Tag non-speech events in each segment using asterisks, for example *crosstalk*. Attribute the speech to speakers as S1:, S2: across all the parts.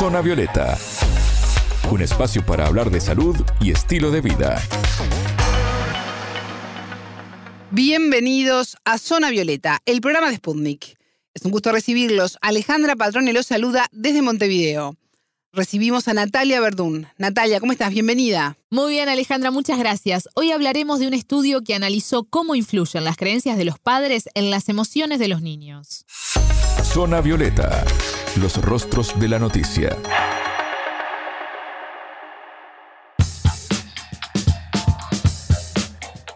S1: Zona Violeta, un espacio para hablar de salud y estilo de vida.
S2: Bienvenidos a Zona Violeta, el programa de Sputnik. Es un gusto recibirlos. Alejandra Patrone los saluda desde Montevideo. Recibimos a Natalia Verdún. Natalia, ¿cómo estás? Bienvenida.
S3: Muy bien, Alejandra, muchas gracias. Hoy hablaremos de un estudio que analizó cómo influyen las creencias de los padres en las emociones de los niños.
S1: Zona Violeta, los rostros de la noticia.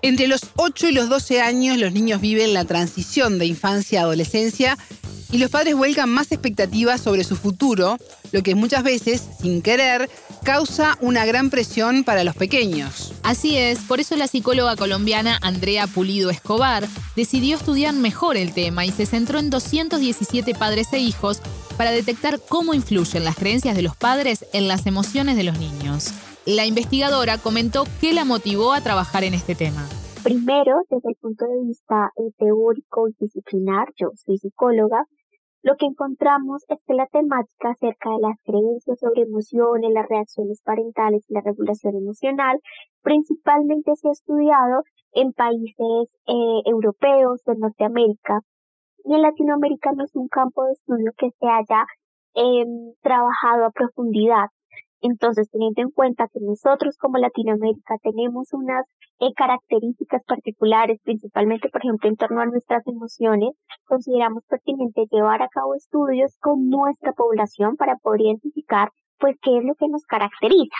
S2: Entre los 8 y los 12 años los niños viven la transición de infancia a adolescencia y los padres vuelcan más expectativas sobre su futuro, lo que muchas veces, sin querer, causa una gran presión para los pequeños.
S3: Así es, por eso la psicóloga colombiana Andrea Pulido Escobar decidió estudiar mejor el tema y se centró en 217 padres e hijos para detectar cómo influyen las creencias de los padres en las emociones de los niños. La investigadora comentó qué la motivó a trabajar en este tema.
S4: Primero, desde el punto de vista eh, teórico y disciplinar, yo soy psicóloga, lo que encontramos es que la temática acerca de las creencias sobre emociones, las reacciones parentales y la regulación emocional principalmente se ha estudiado en países eh, europeos de Norteamérica y en Latinoamérica no es un campo de estudio que se haya em, trabajado a profundidad. Entonces, teniendo en cuenta que nosotros como Latinoamérica tenemos unas eh, características particulares, principalmente, por ejemplo, en torno a nuestras emociones, consideramos pertinente llevar a cabo estudios con nuestra población para poder identificar, pues, qué es lo que nos caracteriza.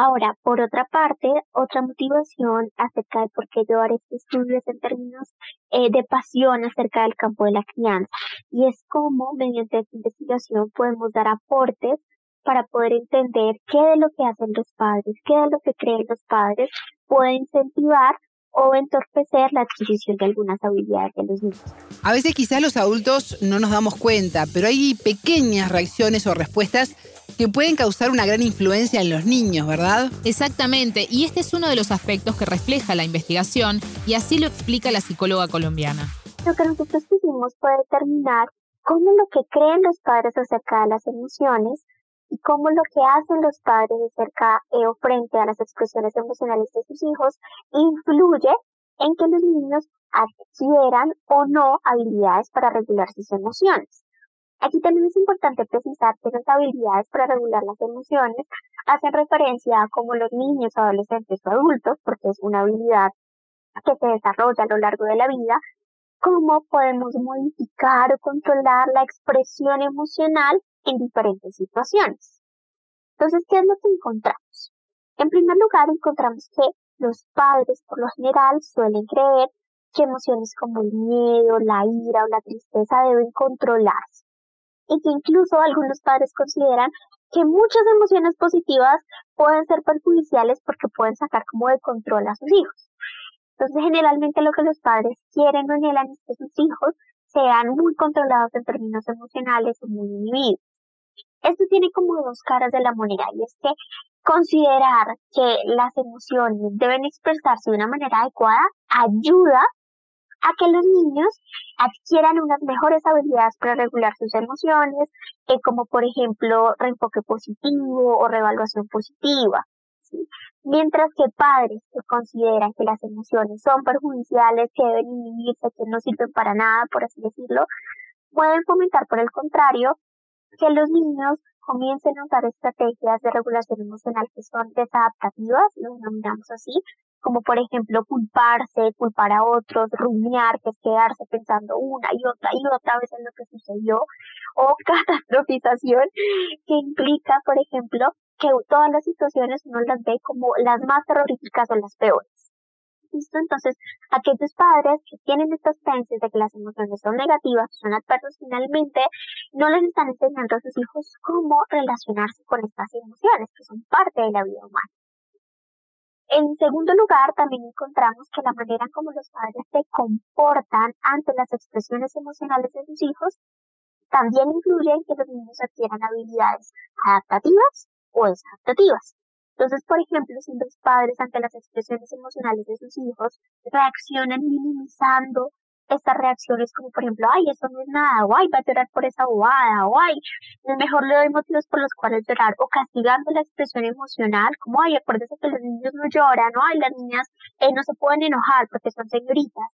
S4: Ahora, por otra parte, otra motivación acerca de por qué llevar este estudio es en términos eh, de pasión acerca del campo de la crianza, y es cómo mediante esta investigación podemos dar aportes para poder entender qué de lo que hacen los padres, qué de lo que creen los padres puede incentivar o entorpecer la adquisición de algunas habilidades de los niños.
S2: A veces quizás los adultos no nos damos cuenta, pero hay pequeñas reacciones o respuestas que pueden causar una gran influencia en los niños, ¿verdad?
S3: Exactamente, y este es uno de los aspectos que refleja la investigación y así lo explica la psicóloga colombiana.
S4: Lo que nosotros quisimos fue determinar cómo lo que creen los padres acerca de las emociones y cómo lo que hacen los padres acerca eh, o frente a las expresiones emocionales de sus hijos influye en que los niños adquieran o no habilidades para regular sus emociones. Aquí también es importante precisar que esas habilidades para regular las emociones hacen referencia a cómo los niños, adolescentes o adultos, porque es una habilidad que se desarrolla a lo largo de la vida, cómo podemos modificar o controlar la expresión emocional en diferentes situaciones. Entonces, ¿qué es lo que encontramos? En primer lugar, encontramos que los padres, por lo general, suelen creer que emociones como el miedo, la ira o la tristeza deben controlarse. Y que incluso algunos padres consideran que muchas emociones positivas pueden ser perjudiciales porque pueden sacar como de control a sus hijos. Entonces, generalmente lo que los padres quieren o anhelan es que sus hijos sean muy controlados en términos emocionales o muy inhibidos. Esto tiene como dos caras de la moneda y es que considerar que las emociones deben expresarse de una manera adecuada ayuda a que los niños adquieran unas mejores habilidades para regular sus emociones, eh, como por ejemplo reenfoque positivo o revaluación positiva. Mientras que padres que consideran que las emociones son perjudiciales, que deben inhibirse, que no sirven para nada, por así decirlo, pueden fomentar por el contrario que los niños comiencen a usar estrategias de regulación emocional que son desadaptativas, lo denominamos así, como por ejemplo culparse, culpar a otros, rumiar, que es quedarse pensando una y otra y otra vez en lo que sucedió, o *laughs* catastrofización, que implica, por ejemplo, que todas las situaciones uno las ve como las más terroríficas o las peores. Entonces, aquellos padres que tienen estas creencias de que las emociones son negativas, son adversas, finalmente no les están enseñando a sus hijos cómo relacionarse con estas emociones, que son parte de la vida humana. En segundo lugar, también encontramos que la manera como los padres se comportan ante las expresiones emocionales de sus hijos también influye en que los niños adquieran habilidades adaptativas o desadaptativas. Entonces, por ejemplo, si los padres ante las expresiones emocionales de sus hijos reaccionan minimizando estas reacciones como por ejemplo, ay, eso no es nada, o ay, va a llorar por esa bobada, o ay, mejor le doy motivos por los cuales llorar, o castigando la expresión emocional, como ay, acuérdese que los niños no lloran, o ay, las niñas eh, no se pueden enojar porque son señoritas.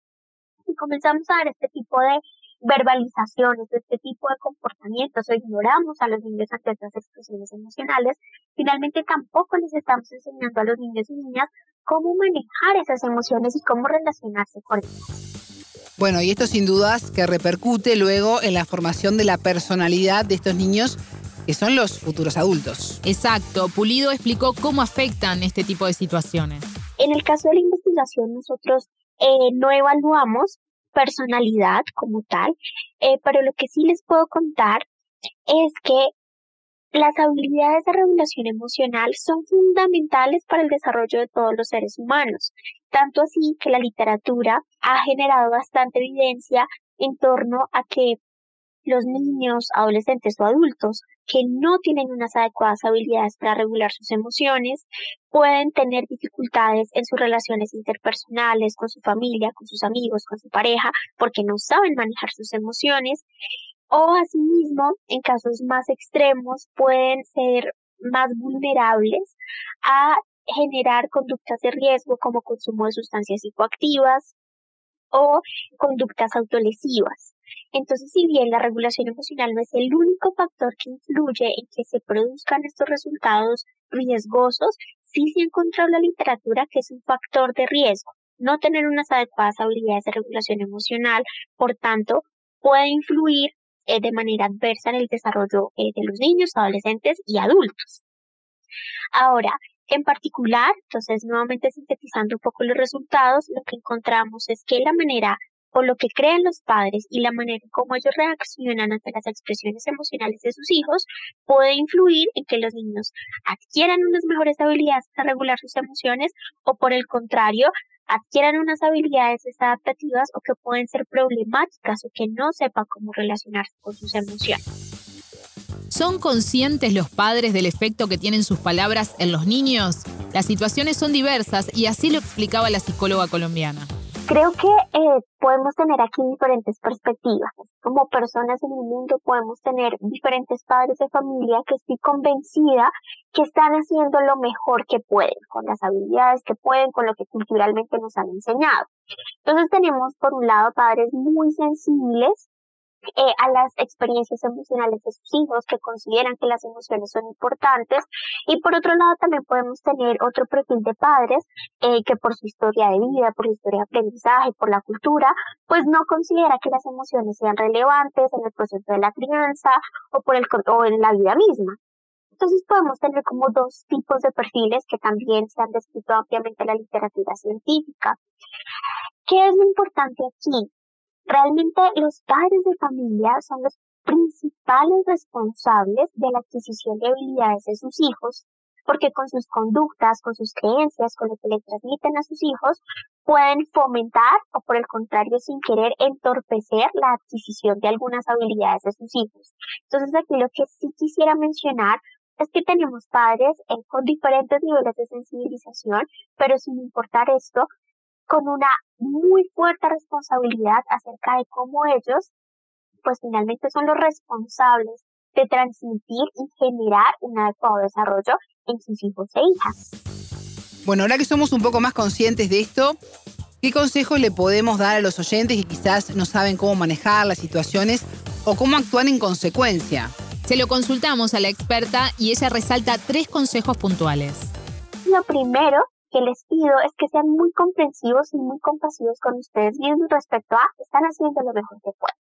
S4: Y comenzamos a ver este tipo de verbalizaciones, de este tipo de comportamientos, o ignoramos a los niños ante estas expresiones emocionales, finalmente tampoco les estamos enseñando a los niños y niñas cómo manejar esas emociones y cómo relacionarse con ellas.
S2: Bueno, y esto sin dudas que repercute luego en la formación de la personalidad de estos niños que son los futuros adultos.
S3: Exacto. Pulido explicó cómo afectan este tipo de situaciones.
S4: En el caso de la investigación, nosotros eh, no evaluamos personalidad como tal, eh, pero lo que sí les puedo contar es que las habilidades de regulación emocional son fundamentales para el desarrollo de todos los seres humanos, tanto así que la literatura ha generado bastante evidencia en torno a que los niños, adolescentes o adultos que no tienen unas adecuadas habilidades para regular sus emociones pueden tener dificultades en sus relaciones interpersonales, con su familia, con sus amigos, con su pareja, porque no saben manejar sus emociones. O asimismo, en casos más extremos, pueden ser más vulnerables a generar conductas de riesgo como consumo de sustancias psicoactivas o conductas autolesivas. Entonces, si bien la regulación emocional no es el único factor que influye en que se produzcan estos resultados riesgosos, sí se ha encontrado en la literatura que es un factor de riesgo. No tener unas adecuadas habilidades de regulación emocional, por tanto, puede influir eh, de manera adversa en el desarrollo eh, de los niños, adolescentes y adultos. Ahora, en particular, entonces nuevamente sintetizando un poco los resultados, lo que encontramos es que la manera o lo que creen los padres y la manera en cómo ellos reaccionan ante las expresiones emocionales de sus hijos puede influir en que los niños adquieran unas mejores habilidades para regular sus emociones o por el contrario adquieran unas habilidades adaptativas o que pueden ser problemáticas o que no sepan cómo relacionarse con sus emociones.
S3: ¿Son conscientes los padres del efecto que tienen sus palabras en los niños? Las situaciones son diversas y así lo explicaba la psicóloga colombiana.
S4: Creo que eh, podemos tener aquí diferentes perspectivas. Como personas en el mundo podemos tener diferentes padres de familia que estoy convencida que están haciendo lo mejor que pueden, con las habilidades que pueden, con lo que culturalmente nos han enseñado. Entonces tenemos por un lado padres muy sensibles eh, a las experiencias emocionales de sus hijos, que consideran que las emociones son importantes. Y por otro lado, también podemos tener otro perfil de padres eh, que por su historia de vida, por su historia de aprendizaje, por la cultura, pues no considera que las emociones sean relevantes en el proceso de la crianza o, por el, o en la vida misma. Entonces podemos tener como dos tipos de perfiles que también se han descrito ampliamente en la literatura científica. ¿Qué es lo importante aquí? Realmente los padres de familia son los principales responsables de la adquisición de habilidades de sus hijos, porque con sus conductas, con sus creencias, con lo que le transmiten a sus hijos, pueden fomentar o por el contrario sin querer entorpecer la adquisición de algunas habilidades de sus hijos. Entonces aquí lo que sí quisiera mencionar es que tenemos padres eh, con diferentes niveles de sensibilización, pero sin importar esto, con una muy fuerte responsabilidad acerca de cómo ellos, pues finalmente son los responsables de transmitir y generar un adecuado desarrollo en sus hijos e hijas.
S2: Bueno, ahora que somos un poco más conscientes de esto, ¿qué consejos le podemos dar a los oyentes que quizás no saben cómo manejar las situaciones o cómo actuar en consecuencia?
S3: Se lo consultamos a la experta y ella resalta tres consejos puntuales.
S4: Lo primero que les pido es que sean muy comprensivos y muy compasivos con ustedes mismos respecto a están haciendo lo mejor que pueden.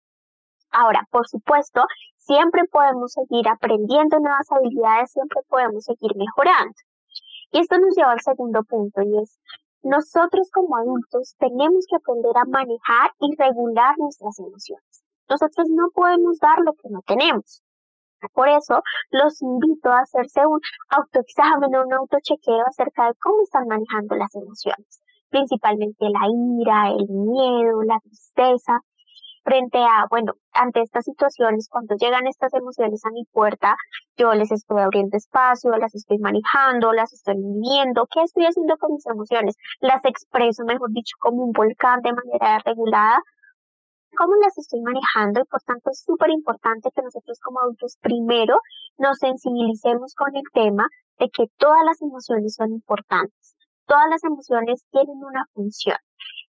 S4: Ahora, por supuesto, siempre podemos seguir aprendiendo nuevas habilidades, siempre podemos seguir mejorando. Y esto nos lleva al segundo punto y es, nosotros como adultos tenemos que aprender a manejar y regular nuestras emociones. Nosotros no podemos dar lo que no tenemos. Por eso los invito a hacerse un autoexamen o un autochequeo acerca de cómo están manejando las emociones, principalmente la ira, el miedo, la tristeza, frente a, bueno, ante estas situaciones, cuando llegan estas emociones a mi puerta, yo les estoy abriendo espacio, las estoy manejando, las estoy viviendo, ¿qué estoy haciendo con mis emociones? Las expreso, mejor dicho, como un volcán de manera regulada, cómo las estoy manejando y por tanto es súper importante que nosotros como adultos primero nos sensibilicemos con el tema de que todas las emociones son importantes. Todas las emociones tienen una función.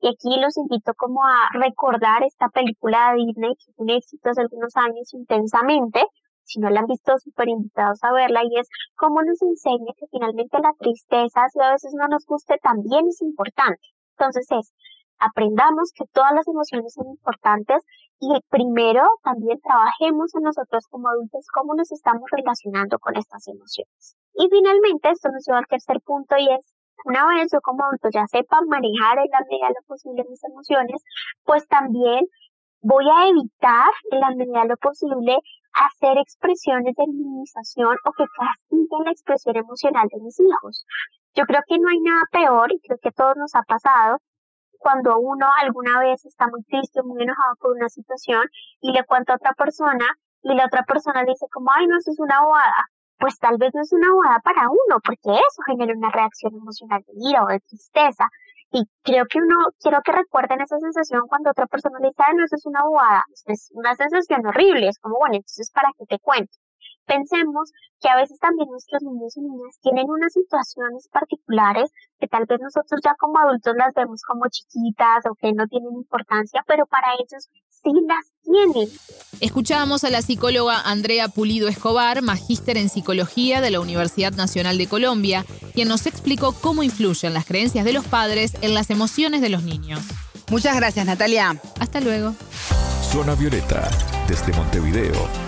S4: Y aquí los invito como a recordar esta película de Disney que fue un éxito hace algunos años intensamente. Si no la han visto, súper invitados a verla y es cómo nos enseña que finalmente la tristeza, si a veces no nos guste, también es importante. Entonces es, aprendamos que todas las emociones son importantes y primero también trabajemos en nosotros como adultos cómo nos estamos relacionando con estas emociones. Y finalmente, esto nos lleva al tercer punto y es, una vez yo como adulto ya sepa manejar en la medida de lo posible mis emociones, pues también voy a evitar en la medida de lo posible hacer expresiones de minimización o que castiguen la expresión emocional de mis hijos. Yo creo que no hay nada peor, y creo que a todos nos ha pasado, cuando uno alguna vez está muy triste, muy enojado por una situación y le cuenta a otra persona y la otra persona dice como, ay, no, eso es una bobada. Pues tal vez no es una bobada para uno, porque eso genera una reacción emocional de ira o de tristeza. Y creo que uno, quiero que recuerden esa sensación cuando otra persona le dice, ay, no, eso es una bobada. Es una sensación horrible. Es como, bueno, entonces, ¿para qué te cuento? Pensemos que a veces también nuestros niños y niñas tienen unas situaciones particulares que tal vez nosotros ya como adultos las vemos como chiquitas o que no tienen importancia, pero para ellos sí las tienen.
S3: Escuchábamos a la psicóloga Andrea Pulido Escobar, magíster en psicología de la Universidad Nacional de Colombia, quien nos explicó cómo influyen las creencias de los padres en las emociones de los niños.
S2: Muchas gracias, Natalia.
S3: Hasta luego.
S1: Zona Violeta, desde Montevideo,